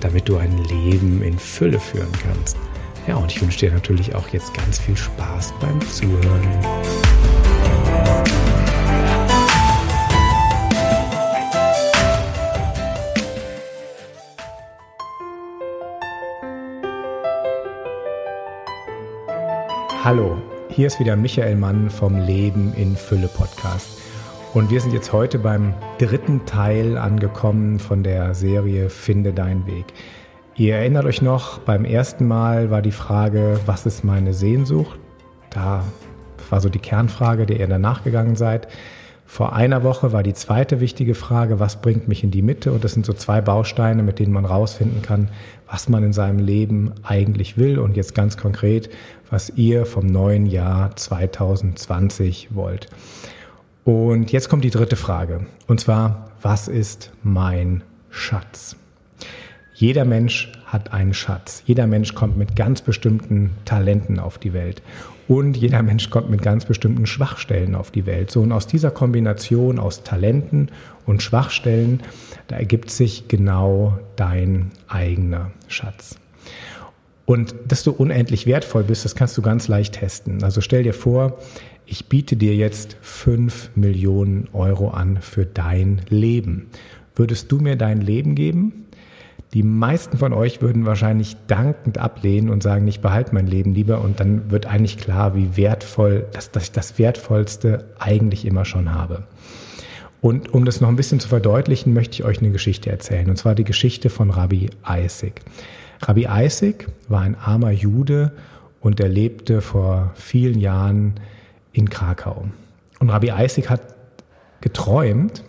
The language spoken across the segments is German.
damit du ein Leben in Fülle führen kannst. Ja, und ich wünsche dir natürlich auch jetzt ganz viel Spaß beim Zuhören. Hallo, hier ist wieder Michael Mann vom Leben in Fülle Podcast. Und wir sind jetzt heute beim dritten Teil angekommen von der Serie Finde deinen Weg. Ihr erinnert euch noch, beim ersten Mal war die Frage, was ist meine Sehnsucht? Da war so die Kernfrage, der ihr danach gegangen seid. Vor einer Woche war die zweite wichtige Frage, was bringt mich in die Mitte? Und das sind so zwei Bausteine, mit denen man rausfinden kann, was man in seinem Leben eigentlich will. Und jetzt ganz konkret, was ihr vom neuen Jahr 2020 wollt. Und jetzt kommt die dritte Frage. Und zwar, was ist mein Schatz? Jeder Mensch hat einen Schatz. Jeder Mensch kommt mit ganz bestimmten Talenten auf die Welt. Und jeder Mensch kommt mit ganz bestimmten Schwachstellen auf die Welt. So, und aus dieser Kombination aus Talenten und Schwachstellen, da ergibt sich genau dein eigener Schatz. Und dass du unendlich wertvoll bist, das kannst du ganz leicht testen. Also stell dir vor, ich biete dir jetzt fünf Millionen Euro an für dein Leben. Würdest du mir dein Leben geben? Die meisten von euch würden wahrscheinlich dankend ablehnen und sagen, ich behalte mein Leben lieber. Und dann wird eigentlich klar, wie wertvoll, dass, dass ich das Wertvollste eigentlich immer schon habe. Und um das noch ein bisschen zu verdeutlichen, möchte ich euch eine Geschichte erzählen. Und zwar die Geschichte von Rabbi Isaac. Rabbi Isaac war ein armer Jude und er lebte vor vielen Jahren in Krakau. Und Rabbi Isaac hat geträumt,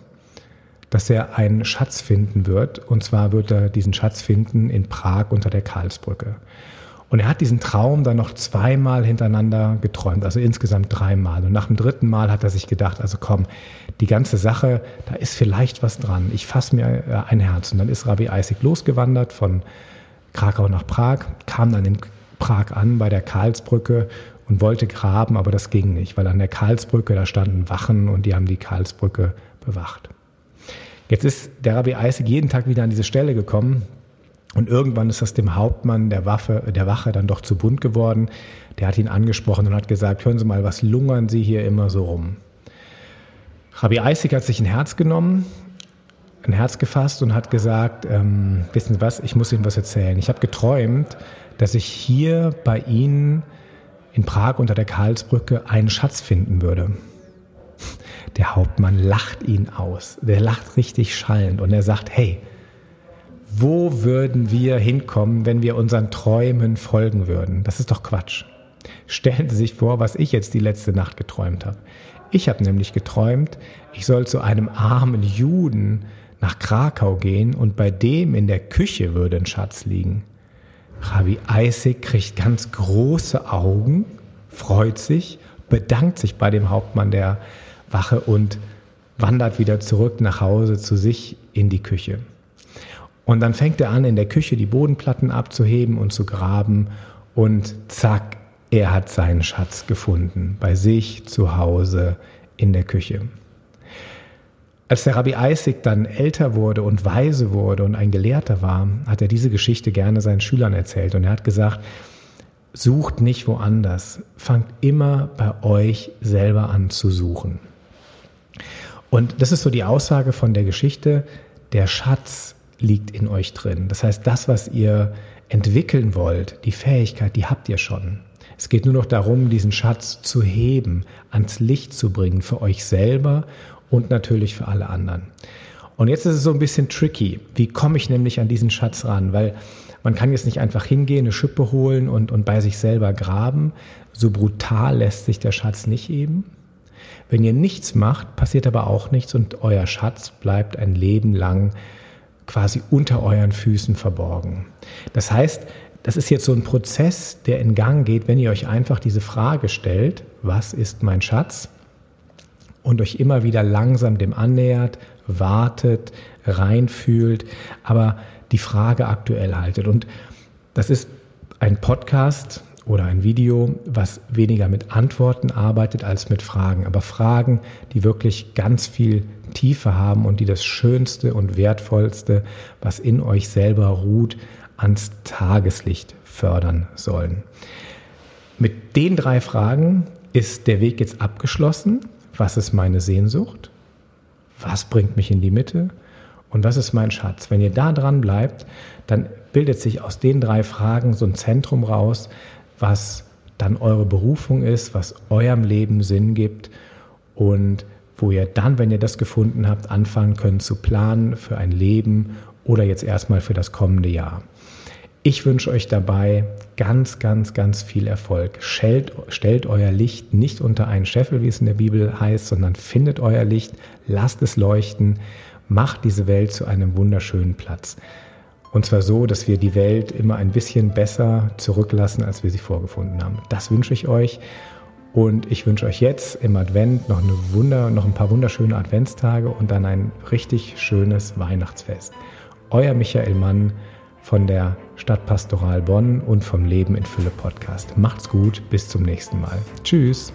dass er einen Schatz finden wird. Und zwar wird er diesen Schatz finden in Prag unter der Karlsbrücke. Und er hat diesen Traum dann noch zweimal hintereinander geträumt, also insgesamt dreimal. Und nach dem dritten Mal hat er sich gedacht, also komm, die ganze Sache, da ist vielleicht was dran. Ich fasse mir äh, ein Herz. Und dann ist Rabbi Isaac losgewandert von Krakau nach Prag, kam dann in Prag an bei der Karlsbrücke und wollte graben, aber das ging nicht, weil an der Karlsbrücke, da standen Wachen und die haben die Karlsbrücke bewacht. Jetzt ist der Rabbi Isaac jeden Tag wieder an diese Stelle gekommen und irgendwann ist das dem Hauptmann der, Waffe, der Wache dann doch zu bunt geworden. Der hat ihn angesprochen und hat gesagt, hören Sie mal, was lungern Sie hier immer so rum? Rabbi Isaac hat sich ein Herz genommen, ein Herz gefasst und hat gesagt, ähm, wissen Sie was, ich muss Ihnen was erzählen. Ich habe geträumt, dass ich hier bei Ihnen in Prag unter der Karlsbrücke einen Schatz finden würde. Der Hauptmann lacht ihn aus. Der lacht richtig schallend und er sagt, hey, wo würden wir hinkommen, wenn wir unseren Träumen folgen würden? Das ist doch Quatsch. Stellen Sie sich vor, was ich jetzt die letzte Nacht geträumt habe. Ich habe nämlich geträumt, ich soll zu einem armen Juden nach Krakau gehen und bei dem in der Küche würde ein Schatz liegen. Rabbi Isaac kriegt ganz große Augen, freut sich, bedankt sich bei dem Hauptmann der Wache und wandert wieder zurück nach Hause zu sich in die Küche. Und dann fängt er an, in der Küche die Bodenplatten abzuheben und zu graben und zack, er hat seinen Schatz gefunden, bei sich zu Hause in der Küche. Als der Rabbi Isaac dann älter wurde und weise wurde und ein Gelehrter war, hat er diese Geschichte gerne seinen Schülern erzählt. Und er hat gesagt, sucht nicht woanders, fangt immer bei euch selber an zu suchen. Und das ist so die Aussage von der Geschichte, der Schatz liegt in euch drin. Das heißt, das, was ihr entwickeln wollt, die Fähigkeit, die habt ihr schon. Es geht nur noch darum, diesen Schatz zu heben, ans Licht zu bringen für euch selber und natürlich für alle anderen. Und jetzt ist es so ein bisschen tricky. Wie komme ich nämlich an diesen Schatz ran? Weil man kann jetzt nicht einfach hingehen, eine Schippe holen und, und bei sich selber graben. So brutal lässt sich der Schatz nicht eben. Wenn ihr nichts macht, passiert aber auch nichts und euer Schatz bleibt ein Leben lang quasi unter euren Füßen verborgen. Das heißt, das ist jetzt so ein Prozess, der in Gang geht, wenn ihr euch einfach diese Frage stellt, was ist mein Schatz? Und euch immer wieder langsam dem annähert, wartet, reinfühlt, aber die Frage aktuell haltet. Und das ist ein Podcast oder ein Video, was weniger mit Antworten arbeitet als mit Fragen, aber Fragen, die wirklich ganz viel Tiefe haben und die das Schönste und Wertvollste, was in euch selber ruht, ans Tageslicht fördern sollen. Mit den drei Fragen ist der Weg jetzt abgeschlossen. Was ist meine Sehnsucht? Was bringt mich in die Mitte? Und was ist mein Schatz? Wenn ihr da dran bleibt, dann bildet sich aus den drei Fragen so ein Zentrum raus, was dann eure Berufung ist, was eurem Leben Sinn gibt und wo ihr dann, wenn ihr das gefunden habt, anfangen könnt zu planen für ein Leben oder jetzt erstmal für das kommende Jahr. Ich wünsche euch dabei ganz, ganz, ganz viel Erfolg. Stellt, stellt euer Licht nicht unter einen Scheffel, wie es in der Bibel heißt, sondern findet euer Licht, lasst es leuchten, macht diese Welt zu einem wunderschönen Platz. Und zwar so, dass wir die Welt immer ein bisschen besser zurücklassen, als wir sie vorgefunden haben. Das wünsche ich euch. Und ich wünsche euch jetzt im Advent noch, eine Wunder, noch ein paar wunderschöne Adventstage und dann ein richtig schönes Weihnachtsfest. Euer Michael Mann von der Stadtpastoral Bonn und vom Leben in Fülle Podcast. Macht's gut, bis zum nächsten Mal. Tschüss.